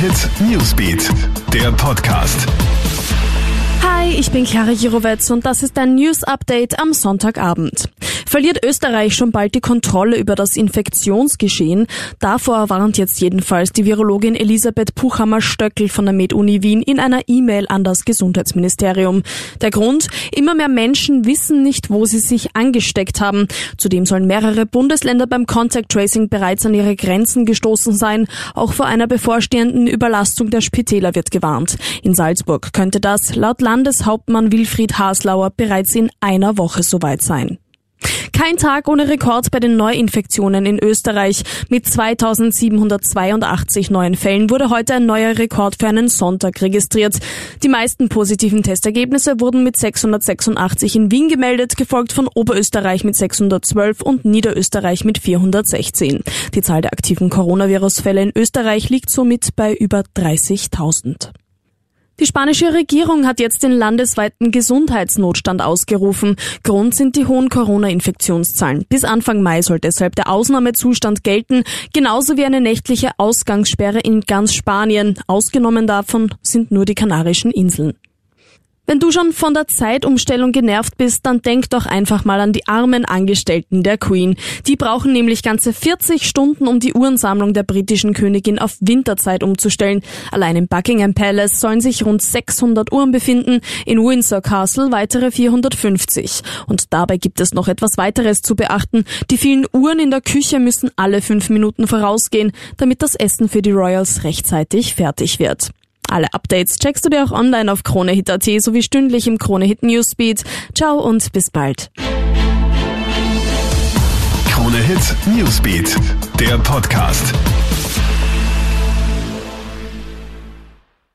Hit Newsbeat, der Podcast. Hi, ich bin Clara Jirovetz und das ist ein News Update am Sonntagabend. Verliert Österreich schon bald die Kontrolle über das Infektionsgeschehen? Davor warnt jetzt jedenfalls die Virologin Elisabeth Puchhammer-Stöckel von der Med-Uni Wien in einer E-Mail an das Gesundheitsministerium. Der Grund? Immer mehr Menschen wissen nicht, wo sie sich angesteckt haben. Zudem sollen mehrere Bundesländer beim Contact Tracing bereits an ihre Grenzen gestoßen sein. Auch vor einer bevorstehenden Überlastung der Spitäler wird gewarnt. In Salzburg könnte das laut Landeshauptmann Wilfried Haslauer bereits in einer Woche soweit sein. Kein Tag ohne Rekord bei den Neuinfektionen in Österreich. Mit 2782 neuen Fällen wurde heute ein neuer Rekord für einen Sonntag registriert. Die meisten positiven Testergebnisse wurden mit 686 in Wien gemeldet, gefolgt von Oberösterreich mit 612 und Niederösterreich mit 416. Die Zahl der aktiven Coronavirus-Fälle in Österreich liegt somit bei über 30.000. Die spanische Regierung hat jetzt den landesweiten Gesundheitsnotstand ausgerufen. Grund sind die hohen Corona-Infektionszahlen. Bis Anfang Mai soll deshalb der Ausnahmezustand gelten, genauso wie eine nächtliche Ausgangssperre in ganz Spanien. Ausgenommen davon sind nur die Kanarischen Inseln. Wenn du schon von der Zeitumstellung genervt bist, dann denk doch einfach mal an die armen Angestellten der Queen. Die brauchen nämlich ganze 40 Stunden, um die Uhrensammlung der britischen Königin auf Winterzeit umzustellen. Allein im Buckingham Palace sollen sich rund 600 Uhren befinden, in Windsor Castle weitere 450. Und dabei gibt es noch etwas weiteres zu beachten. Die vielen Uhren in der Küche müssen alle fünf Minuten vorausgehen, damit das Essen für die Royals rechtzeitig fertig wird. Alle Updates checkst du dir auch online auf KroneHit.at sowie stündlich im KroneHit Newsbeat. Ciao und bis bald. KroneHit Newsbeat, der Podcast.